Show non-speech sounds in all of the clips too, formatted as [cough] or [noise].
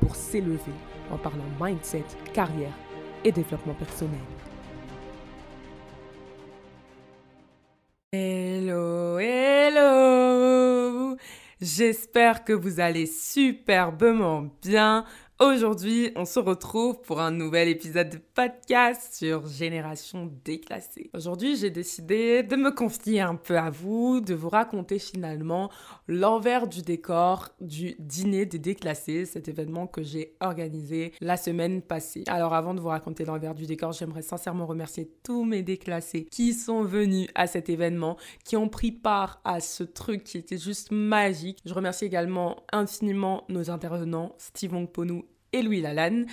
pour s'élever en parlant mindset, carrière et développement personnel. Hello, hello J'espère que vous allez superbement bien. Aujourd'hui, on se retrouve pour un nouvel épisode de podcast sur Génération déclassée. Aujourd'hui, j'ai décidé de me confier un peu à vous, de vous raconter finalement l'envers du décor du dîner des déclassés, cet événement que j'ai organisé la semaine passée. Alors avant de vous raconter l'envers du décor, j'aimerais sincèrement remercier tous mes déclassés qui sont venus à cet événement, qui ont pris part à ce truc qui était juste magique. Je remercie également infiniment nos intervenants, Steve Ponou et Louis Lalanne.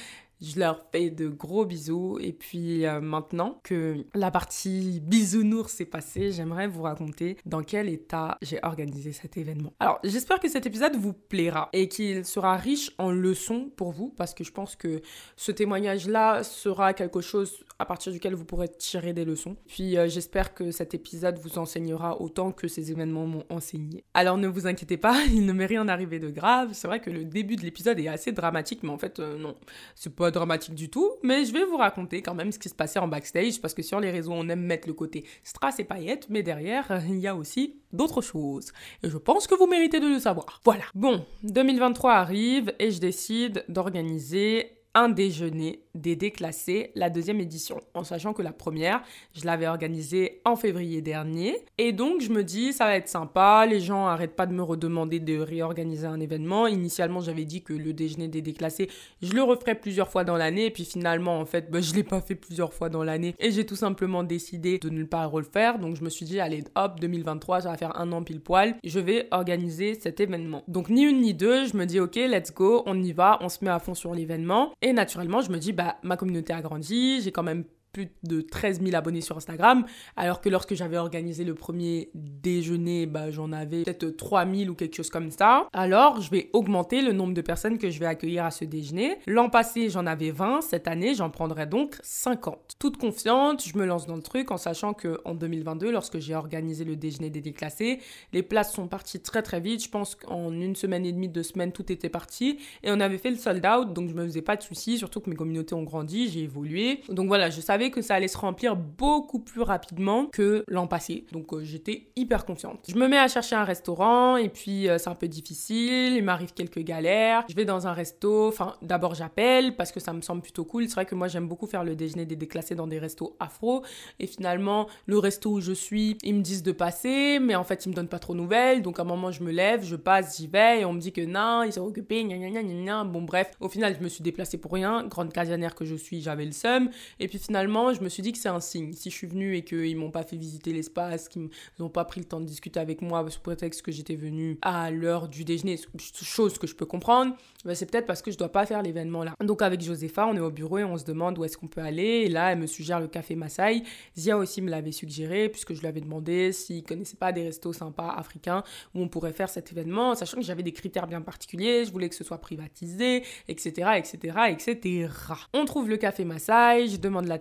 Je leur fais de gros bisous. Et puis euh, maintenant que la partie bisounours s'est passée, j'aimerais vous raconter dans quel état j'ai organisé cet événement. Alors, j'espère que cet épisode vous plaira et qu'il sera riche en leçons pour vous parce que je pense que ce témoignage-là sera quelque chose à partir duquel vous pourrez tirer des leçons. Puis euh, j'espère que cet épisode vous enseignera autant que ces événements m'ont enseigné. Alors ne vous inquiétez pas, [laughs] il ne m'est rien arrivé de grave. C'est vrai que le début de l'épisode est assez dramatique, mais en fait euh, non, c'est pas dramatique du tout. Mais je vais vous raconter quand même ce qui se passait en backstage parce que sur les réseaux on aime mettre le côté strass et paillettes, mais derrière il y a aussi d'autres choses. Et je pense que vous méritez de le savoir. Voilà. Bon, 2023 arrive et je décide d'organiser un déjeuner des déclassés, la deuxième édition, en sachant que la première, je l'avais organisée en février dernier. Et donc, je me dis, ça va être sympa, les gens arrêtent pas de me redemander de réorganiser un événement. Initialement, j'avais dit que le déjeuner des déclassés, je le referais plusieurs fois dans l'année, puis finalement, en fait, bah, je l'ai pas fait plusieurs fois dans l'année, et j'ai tout simplement décidé de ne pas refaire. Donc, je me suis dit, allez, hop, 2023, ça va faire un an pile poil, je vais organiser cet événement. Donc, ni une ni deux, je me dis, ok, let's go, on y va, on se met à fond sur l'événement. Et naturellement, je me dis, bah, ma communauté a grandi, j'ai quand même plus de 13 000 abonnés sur Instagram, alors que lorsque j'avais organisé le premier déjeuner, bah, j'en avais peut-être 3 000 ou quelque chose comme ça. Alors, je vais augmenter le nombre de personnes que je vais accueillir à ce déjeuner. L'an passé, j'en avais 20, cette année, j'en prendrai donc 50. Toute confiante, je me lance dans le truc en sachant que en 2022, lorsque j'ai organisé le déjeuner des déclassés, les places sont parties très très vite. Je pense qu'en une semaine et demie, deux semaines, tout était parti et on avait fait le sold out, donc je me faisais pas de soucis, surtout que mes communautés ont grandi, j'ai évolué. Donc voilà, je savais que ça allait se remplir beaucoup plus rapidement que l'an passé. Donc euh, j'étais hyper confiante. Je me mets à chercher un restaurant et puis euh, c'est un peu difficile, il m'arrive quelques galères. Je vais dans un resto, enfin d'abord j'appelle parce que ça me semble plutôt cool. C'est vrai que moi j'aime beaucoup faire le déjeuner des déclassés dans des restos afro et finalement le resto où je suis, ils me disent de passer mais en fait ils me donnent pas trop de nouvelles. Donc à un moment je me lève, je passe, j'y vais et on me dit que non, ils sont occupés, gna gna gna gna. Bon bref, au final je me suis déplacée pour rien. Grande casanière que je suis, j'avais le seum et puis finalement je me suis dit que c'est un signe. Si je suis venue et qu'ils m'ont pas fait visiter l'espace, qu'ils n'ont pas pris le temps de discuter avec moi sous prétexte que j'étais venue à l'heure du déjeuner, chose que je peux comprendre, bah, c'est peut-être parce que je dois pas faire l'événement là. Donc avec Josepha, on est au bureau et on se demande où est-ce qu'on peut aller. Et là, elle me suggère le café Maasai. Zia aussi me l'avait suggéré puisque je lui avais demandé s'il connaissait pas des restos sympas africains où on pourrait faire cet événement, sachant que j'avais des critères bien particuliers. Je voulais que ce soit privatisé, etc., etc., etc. On trouve le café Maasai, je demande la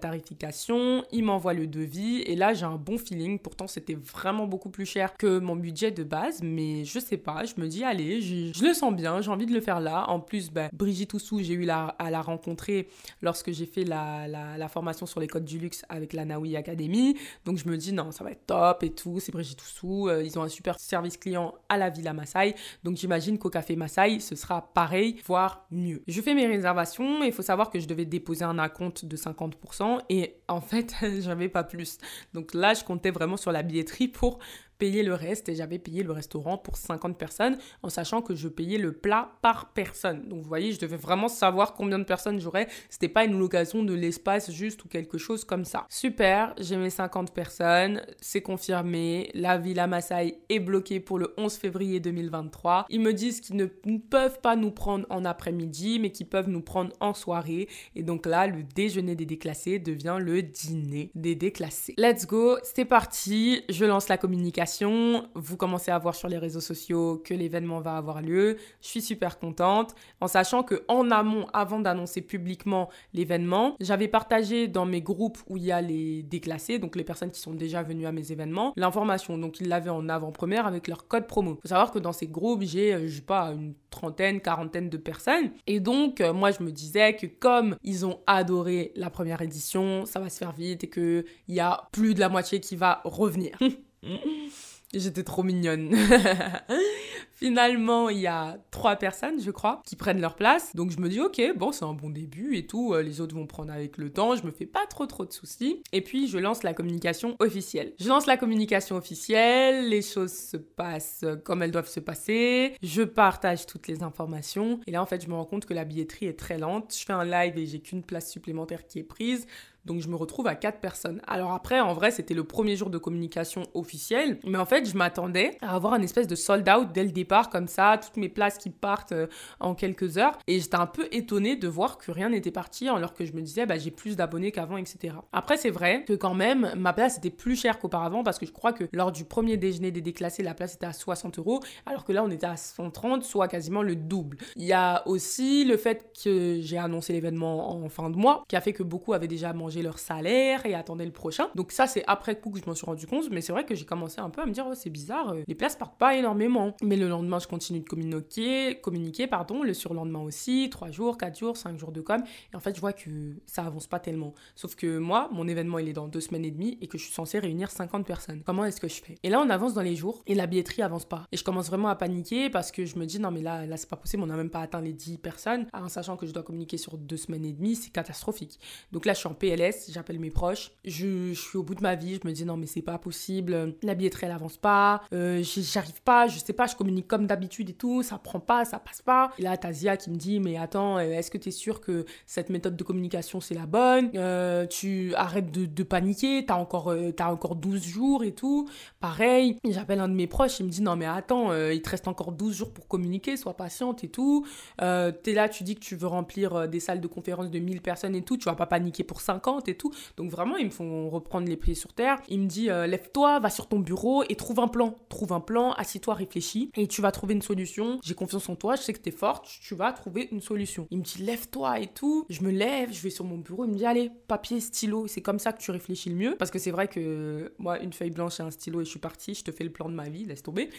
il m'envoie le devis et là j'ai un bon feeling. Pourtant c'était vraiment beaucoup plus cher que mon budget de base, mais je sais pas, je me dis allez, je, le sens bien, j'ai envie de le faire là. En plus, bah, Brigitte Oussou, j'ai eu la, à la rencontrer lorsque j'ai fait la, formation sur les codes du luxe avec la Naoui Academy. Donc je me dis non, ça va être top et tout, c'est Brigitte Oussou, euh, ils ont un super service client à la Villa Maasai. Donc j'imagine qu'au Café Maasai, ce sera pareil, voire mieux. Je fais mes réservations il faut savoir que je devais déposer un acompte de 50% et en fait, [laughs] j'avais pas plus. Donc là, je comptais vraiment sur la billetterie pour payer le reste et j'avais payé le restaurant pour 50 personnes en sachant que je payais le plat par personne. Donc vous voyez, je devais vraiment savoir combien de personnes j'aurais. C'était pas une location de l'espace juste ou quelque chose comme ça. Super, j'ai mes 50 personnes, c'est confirmé. La Villa Maasai est bloquée pour le 11 février 2023. Ils me disent qu'ils ne peuvent pas nous prendre en après-midi, mais qu'ils peuvent nous prendre en soirée. Et donc là, le déjeuner des déclassés devient le dîner des déclassés. Let's go, c'est parti. Je lance la communication. Vous commencez à voir sur les réseaux sociaux que l'événement va avoir lieu. Je suis super contente en sachant que en amont, avant d'annoncer publiquement l'événement, j'avais partagé dans mes groupes où il y a les déclassés, donc les personnes qui sont déjà venues à mes événements, l'information. Donc ils l'avaient en avant-première avec leur code promo. Faut savoir que dans ces groupes, j'ai, euh, je sais pas, une trentaine, quarantaine de personnes. Et donc, euh, moi, je me disais que comme ils ont adoré la première édition, ça va se faire vite et qu'il y a plus de la moitié qui va revenir. [laughs] J'étais trop mignonne. [laughs] Finalement, il y a trois personnes, je crois, qui prennent leur place. Donc je me dis, ok, bon, c'est un bon début et tout. Euh, les autres vont prendre avec le temps. Je me fais pas trop trop de soucis. Et puis je lance la communication officielle. Je lance la communication officielle. Les choses se passent comme elles doivent se passer. Je partage toutes les informations. Et là, en fait, je me rends compte que la billetterie est très lente. Je fais un live et j'ai qu'une place supplémentaire qui est prise. Donc je me retrouve à quatre personnes. Alors après, en vrai, c'était le premier jour de communication officielle. Mais en fait, je m'attendais à avoir un espèce de sold out dès le départ, comme ça, toutes mes places qui partent euh, en quelques heures. Et j'étais un peu étonnée de voir que rien n'était parti, alors que je me disais, bah, j'ai plus d'abonnés qu'avant, etc. Après, c'est vrai que quand même, ma place était plus chère qu'auparavant, parce que je crois que lors du premier déjeuner des déclassés, la place était à 60 euros, alors que là, on était à 130, soit quasiment le double. Il y a aussi le fait que j'ai annoncé l'événement en fin de mois, qui a fait que beaucoup avaient déjà mangé leur salaire et attendaient le prochain. Donc ça, c'est après coup que je m'en suis rendu compte, mais c'est vrai que j'ai commencé un peu à me dire, oh, c'est bizarre, euh, les places partent pas énormément. Mais le lendemain, je continue de communiquer, communiquer, pardon, le surlendemain aussi, 3 jours, 4 jours, 5 jours de com. Et en fait, je vois que ça avance pas tellement. Sauf que moi, mon événement, il est dans 2 semaines et demie et que je suis censée réunir 50 personnes. Comment est-ce que je fais? Et là, on avance dans les jours et la billetterie avance pas. Et je commence vraiment à paniquer parce que je me dis, non, mais là, là c'est pas possible, on n'a même pas atteint les 10 personnes. En sachant que je dois communiquer sur 2 semaines et demie, c'est catastrophique. Donc là, je suis en PLS j'appelle mes proches. Je, suis au bout de ma vie, je me dis non mais c'est pas possible, la billetterie elle avance pas, euh, j'arrive pas, je sais pas, je communique comme d'habitude et tout, ça prend pas, ça passe pas. Et là Tazia qui me dit mais attends, euh, est-ce que tu es sûr que cette méthode de communication c'est la bonne? Euh, Tu arrêtes de, paniquer, t'as encore, as encore 12 jours et tout. Pareil, j'appelle un de mes proches, il me dit non mais attends, il te reste encore 12 jours pour communiquer, sois patiente et tout. T'es là, tu dis que tu veux remplir des salles de conférence de 1000 personnes et tout, tu vas pas paniquer pour 50 et tout. Donc vraiment, ils me font reprendre les pieds sur terre. Il me dit, euh, lève-toi, va sur ton bureau et trouve un plan. Trouve un plan, assis-toi, réfléchis et tu vas trouver une solution. J'ai confiance en toi, je sais que t'es forte, tu vas trouver une solution. Il me dit, lève-toi et tout. Je me lève, je vais sur mon bureau. Il me dit, allez, papier, stylo, c'est comme ça que tu réfléchis le mieux. Parce que c'est vrai que moi, une feuille blanche et un stylo et je suis partie, je te fais le plan de ma vie, laisse tomber.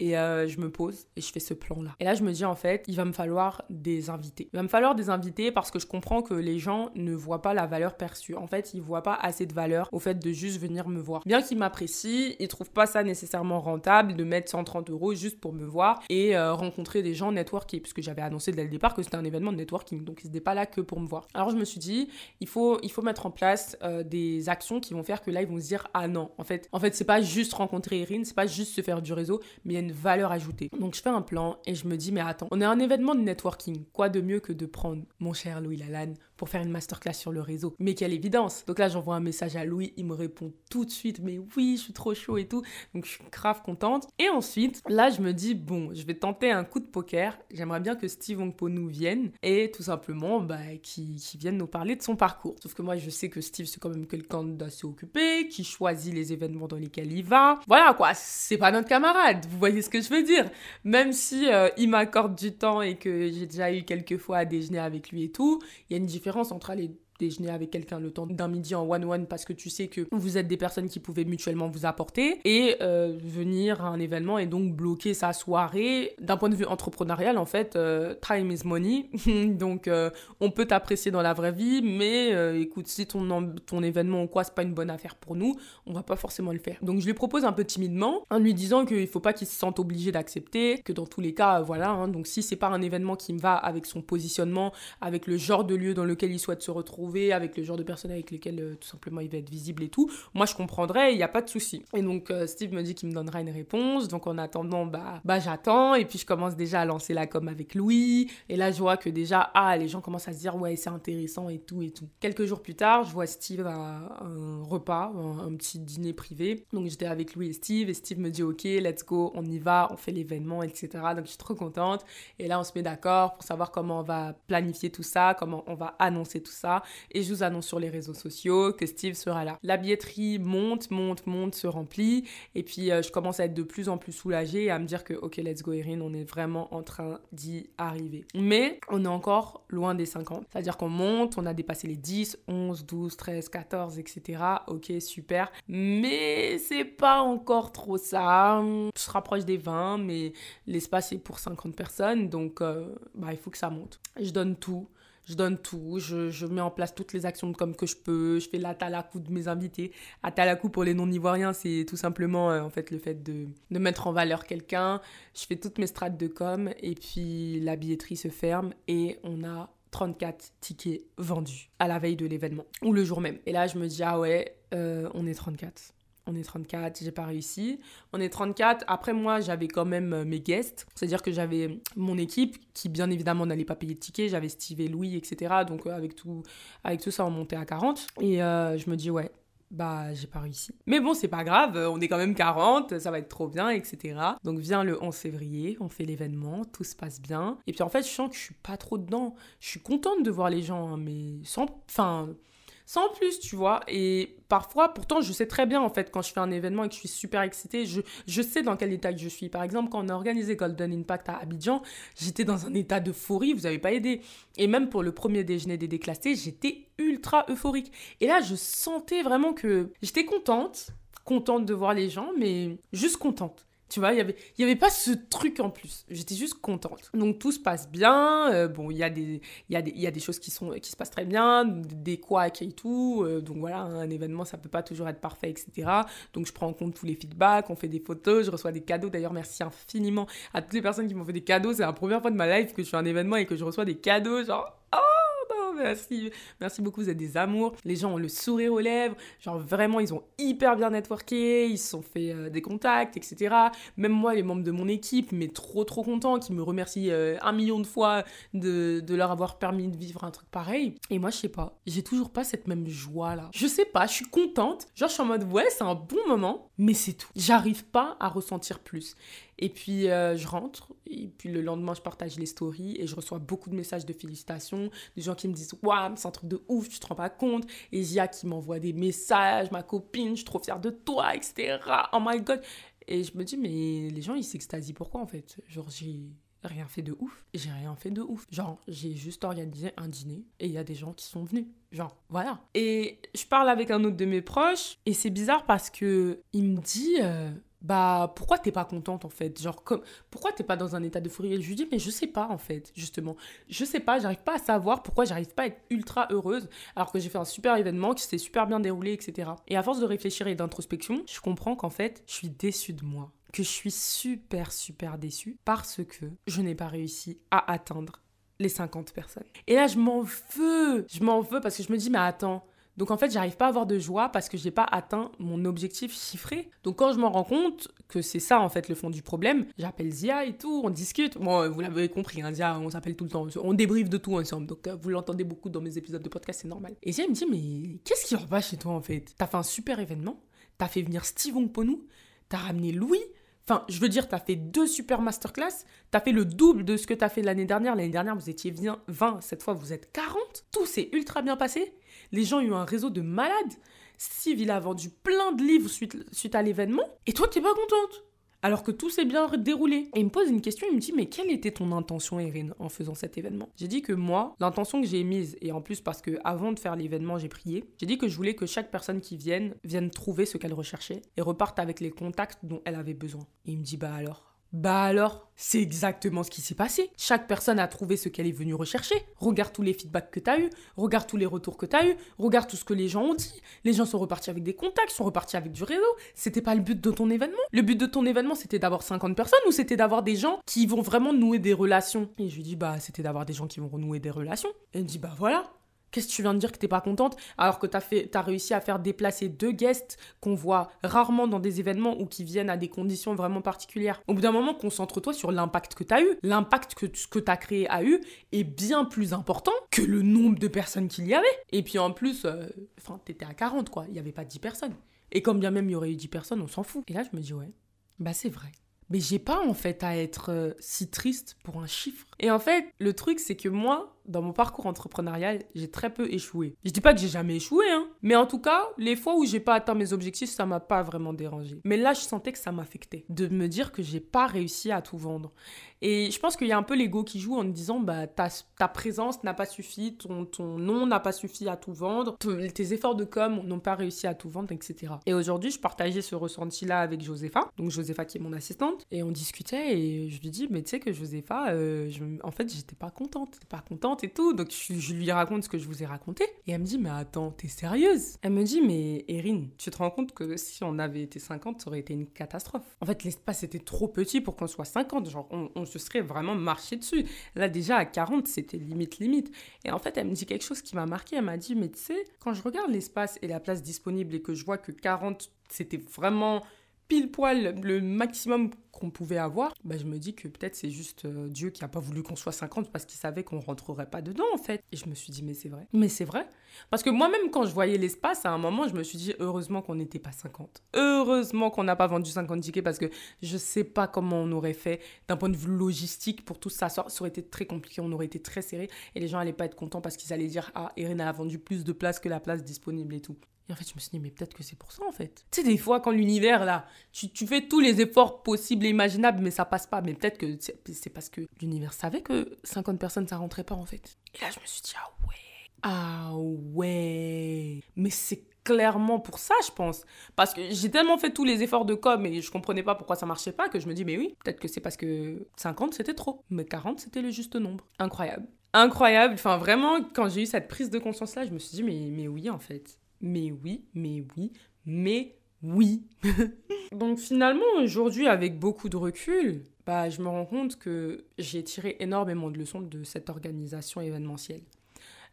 Et euh, je me pose et je fais ce plan-là. Et là, je me dis, en fait, il va me falloir des invités. Il va me falloir des invités parce que je comprends que les gens ne voient pas la valeur perçue. En fait, ils voient pas assez de valeur au fait de juste venir me voir. Bien qu'ils m'apprécient, ils trouvent pas ça nécessairement rentable de mettre 130 euros juste pour me voir et euh, rencontrer des gens networking, puisque j'avais annoncé dès le départ que c'était un événement de networking, donc ils n'étaient pas là que pour me voir. Alors je me suis dit, il faut, il faut mettre en place euh, des actions qui vont faire que là ils vont se dire, ah non, en fait, en fait c'est pas juste rencontrer Erin, c'est pas juste se faire du réseau, mais il y a une valeur ajoutée. Donc je fais un plan et je me dis, mais attends, on est un événement de networking, quoi de mieux que de prendre mon cher Louis Lalanne pour faire une masterclass sur le réseau. Mais quelle évidence Donc là, j'envoie un message à Louis, il me répond tout de suite, mais oui, je suis trop chaud et tout. Donc je suis grave contente. Et ensuite, là, je me dis, bon, je vais tenter un coup de poker. J'aimerais bien que Steve Ongpo nous vienne et tout simplement, bah, qui, qui vienne nous parler de son parcours. Sauf que moi, je sais que Steve, c'est quand même quelqu'un d'assez occupé, qui choisit les événements dans lesquels il va. Voilà quoi, c'est pas notre camarade. Vous voyez ce que je veux dire Même si euh, il m'accorde du temps et que j'ai déjà eu quelques fois à déjeuner avec lui et tout, il y a une différence entre aller déjeuner avec quelqu'un le temps d'un midi en one-one parce que tu sais que vous êtes des personnes qui pouvaient mutuellement vous apporter et euh, venir à un événement et donc bloquer sa soirée. D'un point de vue entrepreneurial, en fait, euh, time is money. [laughs] donc, euh, on peut t'apprécier dans la vraie vie, mais écoute, si ton, ton événement ou quoi, c'est pas une bonne affaire pour nous, on va pas forcément le faire. Donc, je lui propose un peu timidement en lui disant qu'il faut pas qu'il se sente obligé d'accepter, que dans tous les cas, voilà, hein, donc si c'est pas un événement qui me va avec son positionnement, avec le genre de lieu dans lequel il souhaite se retrouver, avec le genre de personnes avec lesquelles euh, tout simplement il va être visible et tout, moi je comprendrais, il n'y a pas de souci. Et donc euh, Steve me dit qu'il me donnera une réponse, donc en attendant, bah, bah j'attends, et puis je commence déjà à lancer la com avec Louis, et là je vois que déjà, ah, les gens commencent à se dire, ouais, c'est intéressant et tout et tout. Quelques jours plus tard, je vois Steve à un repas, un, un petit dîner privé, donc j'étais avec Louis et Steve, et Steve me dit, ok, let's go, on y va, on fait l'événement, etc. Donc je suis trop contente, et là on se met d'accord pour savoir comment on va planifier tout ça, comment on va annoncer tout ça, et je vous annonce sur les réseaux sociaux que Steve sera là. La billetterie monte, monte, monte, se remplit, et puis euh, je commence à être de plus en plus soulagée et à me dire que, ok, let's go Erin, on est vraiment en train d'y arriver. Mais on est encore loin des 50. C'est-à-dire qu'on monte, on a dépassé les 10, 11, 12, 13, 14, etc. Ok, super. Mais c'est pas encore trop ça. On se rapproche des 20, mais l'espace est pour 50 personnes, donc euh, bah, il faut que ça monte. Je donne tout je donne tout, je, je, mets en place toutes les actions comme que je peux, je fais la talakou de mes invités. À talakou pour les non-ivoiriens, c'est tout simplement euh, en fait le fait de, de mettre en valeur quelqu'un. Je fais toutes mes strates de com et puis la billetterie se ferme et on a 34 tickets vendus à la veille de l'événement ou le jour même. Et là, je me dis, ah ouais, euh, on est 34 on est 34, j'ai pas réussi. On est 34. Après, moi, j'avais quand même euh, mes guests. C'est-à-dire que j'avais mon équipe qui, bien évidemment, n'allait pas payer de tickets. J'avais Steve et Louis, etc. Donc, euh, avec tout, avec tout ça, on montait à 40. Et euh, je me dis, ouais, bah j'ai pas réussi. Mais bon, c'est pas grave, on est quand même 40, ça va être trop bien, etc. Donc vient le 11 février, on fait l'événement, tout se passe bien. Et puis en fait, je sens que je suis pas trop dedans. Je suis contente de voir les gens, hein, mais sans... Enfin sans plus, tu vois. Et parfois, pourtant, je sais très bien, en fait, quand je fais un événement et que je suis super excitée, je, je sais dans quel état je suis. Par exemple, quand on a organisé Golden Impact à Abidjan, j'étais dans un état d'euphorie, vous n'avez pas aidé. Et même pour le premier déjeuner des déclassés, j'étais ultra euphorique. Et là, je sentais vraiment que j'étais contente, contente de voir les gens, mais juste contente. Tu vois, il n'y avait, y avait pas ce truc en plus. J'étais juste contente. Donc tout se passe bien. Euh, bon, il y, a des, y, y a des choses qui, sont, qui se passent très bien, des couacs et tout. Euh, donc voilà, un événement, ça peut pas toujours être parfait, etc. Donc je prends en compte tous les feedbacks, on fait des photos, je reçois des cadeaux. D'ailleurs, merci infiniment à toutes les personnes qui m'ont fait des cadeaux. C'est la première fois de ma life que je fais un événement et que je reçois des cadeaux. Genre, oh merci, merci beaucoup, vous êtes des amours. Les gens ont le sourire aux lèvres, genre vraiment, ils ont hyper bien networké, ils se sont fait euh, des contacts, etc. Même moi, les membres de mon équipe, mais trop trop contents, qui me remercient euh, un million de fois de, de, leur avoir permis de vivre un truc pareil. Et moi, je sais pas, j'ai toujours pas cette même joie là. Je sais pas, je suis contente, genre je suis en mode ouais, c'est un bon moment, mais c'est tout. J'arrive pas à ressentir plus. Et puis euh, je rentre, et puis le lendemain je partage les stories et je reçois beaucoup de messages de félicitations, des gens qui me disent Waouh, c'est un truc de ouf, tu te rends pas compte. Et Zia qui m'envoie des messages, ma copine, je suis trop fière de toi, etc. Oh my god. Et je me dis, mais les gens ils s'extasient pourquoi en fait? Genre j'ai rien fait de ouf. J'ai rien fait de ouf. Genre, j'ai juste organisé un dîner et il y a des gens qui sont venus. Genre, voilà. Et je parle avec un autre de mes proches et c'est bizarre parce que il me dit euh, bah pourquoi t'es pas contente en fait? Genre comme pourquoi t'es pas dans un état de fourrier je lui dis mais je sais pas en fait justement. Je sais pas j'arrive pas à savoir pourquoi j'arrive pas à être ultra heureuse alors que j'ai fait un super événement qui s'est super bien déroulé etc et à force de réfléchir et d'introspection je comprends qu'en fait je suis déçue de moi. Que je suis super super déçue parce que je n'ai pas réussi à atteindre les 50 personnes. Et là je m'en veux! Je m'en veux parce que je me dis mais attends donc en fait, j'arrive pas à avoir de joie parce que je n'ai pas atteint mon objectif chiffré. Donc quand je m'en rends compte que c'est ça en fait le fond du problème, j'appelle Zia et tout, on discute. Bon, vous l'avez compris, hein, Zia, on s'appelle tout le temps, on débriefe de tout ensemble. Donc euh, vous l'entendez beaucoup dans mes épisodes de podcast, c'est normal. Et Zia me dit mais qu'est-ce qui va pas chez toi en fait? T'as fait un super événement, t'as fait venir Steve Ponou, t'as ramené Louis. Enfin, je veux dire, t'as fait deux super masterclass, t'as fait le double de ce que t'as fait l'année dernière. L'année dernière, vous étiez 20, cette fois, vous êtes 40. Tout s'est ultra bien passé. Les gens ont eu un réseau de malades. Steve, a vendu plein de livres suite, suite à l'événement. Et toi, t'es pas contente alors que tout s'est bien déroulé. Et il me pose une question, il me dit mais quelle était ton intention Erin en faisant cet événement? J'ai dit que moi, l'intention que j'ai mise, et en plus parce que avant de faire l'événement j'ai prié, j'ai dit que je voulais que chaque personne qui vienne vienne trouver ce qu'elle recherchait et reparte avec les contacts dont elle avait besoin. Et il me dit bah alors? Bah alors, c'est exactement ce qui s'est passé. Chaque personne a trouvé ce qu'elle est venue rechercher. Regarde tous les feedbacks que t'as eu, regarde tous les retours que t'as eu, regarde tout ce que les gens ont dit. Les gens sont repartis avec des contacts, sont repartis avec du réseau. C'était pas le but de ton événement. Le but de ton événement, c'était d'avoir 50 personnes ou c'était d'avoir des gens qui vont vraiment nouer des relations? Et je lui dis, bah, c'était d'avoir des gens qui vont renouer des relations. Et elle me dit, bah voilà, Qu'est-ce que tu viens de dire que t'es pas contente alors que t'as réussi à faire déplacer deux guests qu'on voit rarement dans des événements ou qui viennent à des conditions vraiment particulières? Au bout d'un moment, concentre-toi sur l'impact que t'as eu. L'impact que ce que t'as créé a eu est bien plus important que le nombre de personnes qu'il y avait. Et puis en plus, euh, enfin, t'étais à 40 quoi. Il y avait pas 10 personnes. Et comme bien même il y aurait eu 10 personnes, on s'en fout. Et là, je me dis ouais, bah c'est vrai. Mais j'ai pas en fait à être euh, si triste pour un chiffre. Et en fait, le truc c'est que moi, dans mon parcours entrepreneurial, j'ai très peu échoué. Je dis pas que j'ai jamais échoué, hein. Mais en tout cas, les fois où j'ai pas atteint mes objectifs, ça m'a pas vraiment dérangé. Mais là, je sentais que ça m'affectait. De me dire que j'ai pas réussi à tout vendre. Et je pense qu'il y a un peu l'ego qui joue en me disant, bah, ta, ta présence n'a pas suffi, ton, ton nom n'a pas suffi à tout vendre, tes efforts de com n'ont pas réussi à tout vendre, etc. Et aujourd'hui, je partageais ce ressenti-là avec Josepha. Donc, Josepha qui est mon assistante. Et on discutait et je lui dis, mais tu sais que Josepha, euh, en fait, j'étais pas contente. Pas contente et tout. Donc je, lui raconte ce que je vous ai raconté. Et elle me dit, mais attends, t'es sérieuse? Elle me dit, mais Erin, tu te rends compte que si on avait été 50, ça aurait été une catastrophe? En fait, l'espace était trop petit pour qu'on soit 50. Genre, on, se serait vraiment marché dessus. Là, déjà, à 40, c'était limite, limite. Et en fait, elle me dit quelque chose qui m'a marqué. Elle m'a dit, mais tu sais, quand je regarde l'espace et la place disponible et que je vois que 40, c'était vraiment pile poil le maximum qu'on pouvait avoir, bah, je me dis que peut-être c'est juste euh, Dieu qui a pas voulu qu'on soit 50 parce qu'il savait qu'on rentrerait pas dedans en fait. Et je me suis dit mais c'est vrai. Mais c'est vrai. Parce que moi-même quand je voyais l'espace, à un moment je me suis dit heureusement qu'on n'était pas 50. Heureusement qu'on n'a pas vendu 50 tickets parce que je sais pas comment on aurait fait d'un point de vue logistique pour tout ça. Ça aurait été très compliqué, on aurait été très serré et les gens allaient pas être contents parce qu'ils allaient dire ah Irina a vendu plus de places que la place disponible et tout. Et en fait, je me suis dit, mais peut-être que c'est pour ça, en fait. Tu sais, des fois, quand l'univers, là, tu, tu, fais tous les efforts possibles et imaginables, mais ça passe pas. Mais peut-être que c'est parce que l'univers savait que 50 personnes, ça rentrait pas, en fait. Et là, je me suis dit, ah ouais. Ah ouais. Mais c'est clairement pour ça, je pense. Parce que j'ai tellement fait tous les efforts de com et je comprenais pas pourquoi ça marchait pas que je me dis, mais oui, peut-être que c'est parce que 50, c'était trop. Mais 40, c'était le juste nombre. Incroyable. Incroyable. Enfin, vraiment, quand j'ai eu cette prise de conscience-là, je me suis dit, mais, mais oui, en fait mais oui, mais oui, mais oui. [laughs] Donc finalement, aujourd'hui, avec beaucoup de recul, bah, je me rends compte que j'ai tiré énormément de leçons de cette organisation événementielle.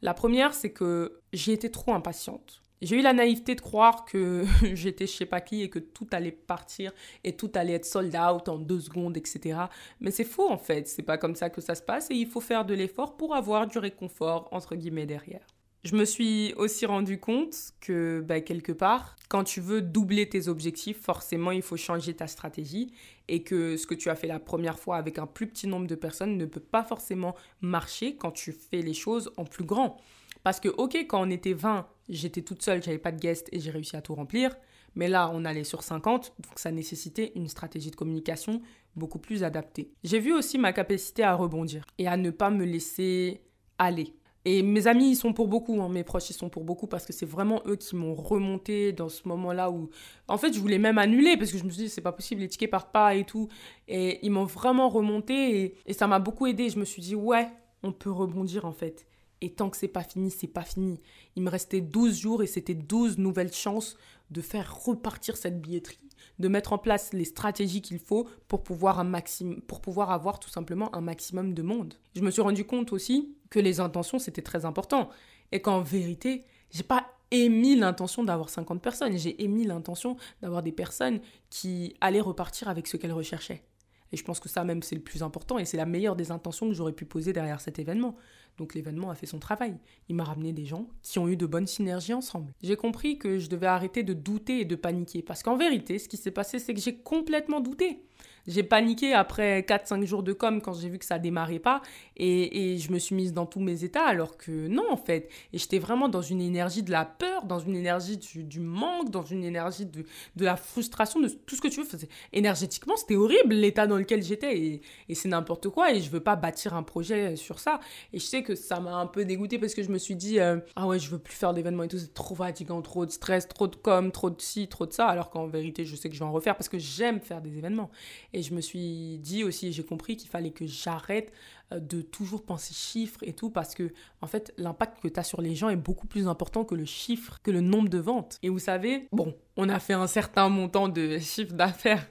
La première, c'est que j'ai été trop impatiente. J'ai eu la naïveté de croire que [laughs] j'étais chez sais pas qui et que tout allait partir et tout allait être sold out en deux secondes, etc. Mais c'est faux en fait, c'est pas comme ça que ça se passe et il faut faire de l'effort pour avoir du réconfort entre guillemets derrière. Je me suis aussi rendu compte que bah, quelque part, quand tu veux doubler tes objectifs, forcément il faut changer ta stratégie et que ce que tu as fait la première fois avec un plus petit nombre de personnes ne peut pas forcément marcher quand tu fais les choses en plus grand. Parce que ok, quand on était 20, j'étais toute seule, j'avais pas de guest et j'ai réussi à tout remplir. Mais là, on allait sur 50, donc ça nécessitait une stratégie de communication beaucoup plus adaptée. J'ai vu aussi ma capacité à rebondir et à ne pas me laisser aller. Et mes amis, ils sont pour beaucoup, hein, mes proches, ils sont pour beaucoup parce que c'est vraiment eux qui m'ont remonté dans ce moment-là où, en fait, je voulais même annuler parce que je me suis dit, c'est pas possible, les tickets partent pas et tout. Et ils m'ont vraiment remonté et, et ça m'a beaucoup aidé. Je me suis dit, ouais, on peut rebondir en fait. Et tant que c'est pas fini, c'est pas fini. Il me restait 12 jours et c'était 12 nouvelles chances de faire repartir cette billetterie, de mettre en place les stratégies qu'il faut pour pouvoir, avoir tout simplement un maximum de monde. Je me suis rendu compte aussi que les intentions, c'était très important. Et qu'en vérité, j'ai pas émis l'intention d'avoir 50 personnes, j'ai émis l'intention d'avoir des personnes qui allaient repartir avec ce qu'elles recherchaient. Et je pense que ça même c'est le plus important et c'est la meilleure des intentions que j'aurais pu poser derrière cet événement. Donc l'événement a fait son travail. Il m'a ramené des gens qui ont eu de bonnes synergies ensemble. J'ai compris que je devais arrêter de douter et de paniquer. Parce qu'en vérité, ce qui s'est passé, c'est que j'ai complètement douté. J'ai paniqué après 4-5 jours de com quand j'ai vu que ça démarrait pas et, et, je me suis mise dans tous mes états alors que non en fait. Et j'étais vraiment dans une énergie de la peur, dans une énergie du, manque, dans une énergie de, de, la frustration, de tout ce que tu veux. Énergétiquement, c'était horrible l'état dans lequel j'étais et, et c'est n'importe quoi et je veux pas bâtir un projet sur ça. Et je sais que ça m'a un peu dégoûté parce que je me suis dit euh, ah ouais, je veux plus faire d'événements et tout, c'est trop fatigant, trop de stress, trop de com, trop de ci, trop de ça alors qu'en vérité, je sais que je vais en refaire parce que j'aime faire des événements. Et je me suis dit aussi, j'ai compris qu'il fallait que j'arrête de toujours penser chiffres et tout parce que en fait l'impact que tu as sur les gens est beaucoup plus important que le chiffre, que le nombre de ventes. Et vous savez, bon, on a fait un certain montant de [laughs] chiffre d'affaires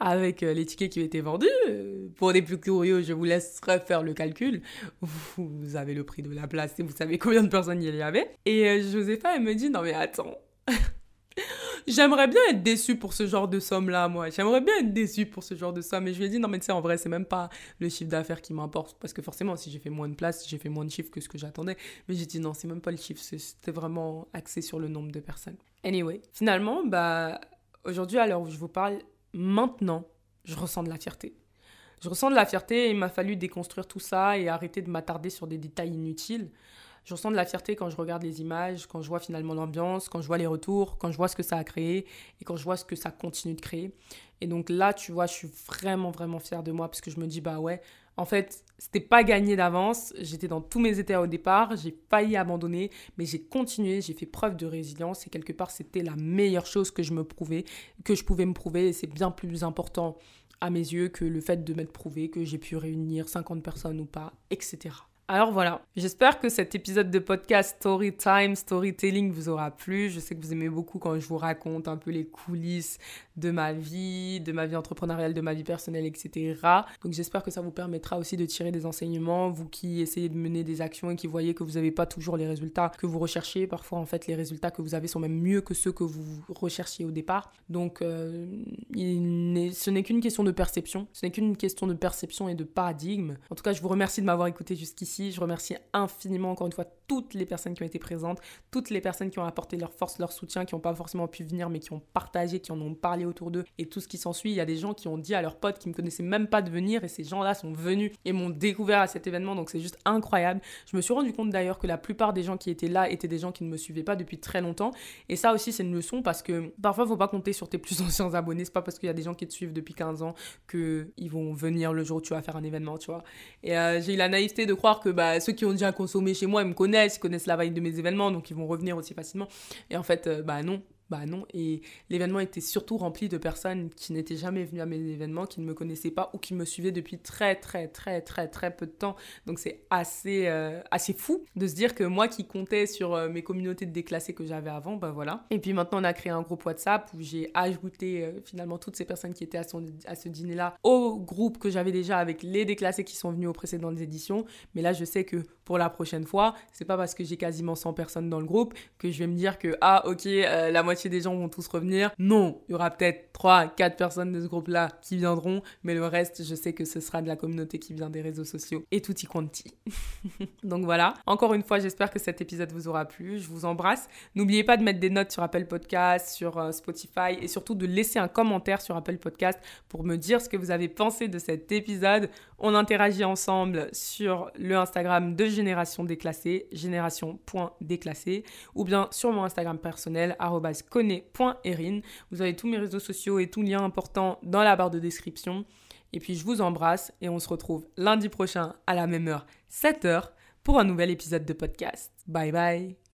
avec euh, les tickets qui été vendus. Euh, pour les plus curieux, je vous laisserai faire le calcul. Vous avez le prix de la place et vous savez combien de personnes il y avait. Et Josepha, elle me dit, non mais attends. [laughs] J'aimerais bien être déçue pour ce genre de somme-là, moi. J'aimerais bien être déçue pour ce genre de somme. Et je lui ai dit, non, mais tu sais, en vrai, c'est même pas le chiffre d'affaires qui m'importe. Parce que forcément, si j'ai fait moins de place, j'ai fait moins de chiffres que ce que j'attendais. Mais j'ai dit, non, c'est même pas le chiffre. C'était vraiment axé sur le nombre de personnes. Anyway, finalement, bah, aujourd'hui, à l'heure où je vous parle, maintenant, je ressens de la fierté. Je ressens de la fierté il m'a fallu déconstruire tout ça et arrêter de m'attarder sur des détails inutiles je ressens de la fierté quand je regarde les images, quand je vois finalement l'ambiance, quand je vois les retours, quand je vois ce que ça a créé et quand je vois ce que ça continue de créer. Et donc là, tu vois, je suis vraiment, vraiment fière de moi parce que je me dis, bah ouais, en fait, c'était pas gagné d'avance. J'étais dans tous mes états au départ. J'ai failli abandonner, mais j'ai continué. J'ai fait preuve de résilience et quelque part, c'était la meilleure chose que je me prouvais, que je pouvais me prouver. Et c'est bien plus important à mes yeux que le fait de m'être prouvé que j'ai pu réunir 50 personnes ou pas, etc. Alors voilà, j'espère que cet épisode de podcast Story Time, Storytelling vous aura plu. Je sais que vous aimez beaucoup quand je vous raconte un peu les coulisses de ma vie, de ma vie entrepreneuriale, de ma vie personnelle, etc. Donc j'espère que ça vous permettra aussi de tirer des enseignements, vous qui essayez de mener des actions et qui voyez que vous n'avez pas toujours les résultats que vous recherchez. Parfois en fait les résultats que vous avez sont même mieux que ceux que vous recherchiez au départ. Donc euh, ce n'est qu'une question de perception, ce n'est qu'une question de perception et de paradigme. En tout cas je vous remercie de m'avoir écouté jusqu'ici. Je remercie infiniment encore une fois toutes les personnes qui ont été présentes, toutes les personnes qui ont apporté leur force, leur soutien, qui n'ont pas forcément pu venir mais qui ont partagé, qui en ont parlé autour d'eux et tout ce qui s'ensuit. Il y a des gens qui ont dit à leurs potes qui ne me connaissaient même pas de venir et ces gens-là sont venus et m'ont découvert à cet événement donc c'est juste incroyable. Je me suis rendu compte d'ailleurs que la plupart des gens qui étaient là étaient des gens qui ne me suivaient pas depuis très longtemps et ça aussi c'est une leçon parce que parfois faut pas compter sur tes plus [laughs] anciens abonnés, c'est pas parce qu'il y a des gens qui te suivent depuis 15 ans que ils vont venir le jour où tu vas faire un événement, tu vois. Et euh, j'ai eu la naïveté de croire que bah, ceux qui ont déjà consommé chez moi, ils me connaissent, ils connaissent la vague de mes événements, donc ils vont revenir aussi facilement. Et en fait, euh, bah non, bah non. Et l'événement était surtout rempli de personnes qui n'étaient jamais venues à mes événements, qui ne me connaissaient pas ou qui me suivaient depuis très très très très très peu de temps. Donc c'est assez, euh, assez fou de se dire que moi qui comptais sur euh, mes communautés de déclassés que j'avais avant, bah voilà. Et puis maintenant on a créé un groupe WhatsApp où j'ai ajouté euh, finalement toutes ces personnes qui étaient à, à ce dîner-là au groupe que j'avais déjà avec les déclassés qui sont venus aux précédentes éditions. Mais là je sais que pour la prochaine fois, c'est pas parce que j'ai quasiment 100 personnes dans le groupe que je vais me dire que ah ok la moitié des gens vont tous revenir. Non, il y aura peut-être 3, 4 personnes de ce groupe-là qui viendront, mais le reste, je sais que ce sera de la communauté qui vient des réseaux sociaux et tout y quanti. [laughs] Donc voilà, encore une fois, j'espère que cet épisode vous aura plu. Je vous embrasse. N'oubliez pas de mettre des notes sur Apple Podcast, sur euh, Spotify et surtout de laisser un commentaire sur Apple Podcast pour me dire ce que vous avez pensé de cet épisode. On interagit ensemble sur le Instagram de Génération Déclassée, génération.déclassée, ou bien sur mon Instagram personnel, connais.erin. Vous avez tous mes réseaux sociaux et tous liens importants dans la barre de description. Et puis je vous embrasse et on se retrouve lundi prochain à la même heure, 7h, pour un nouvel épisode de podcast. Bye bye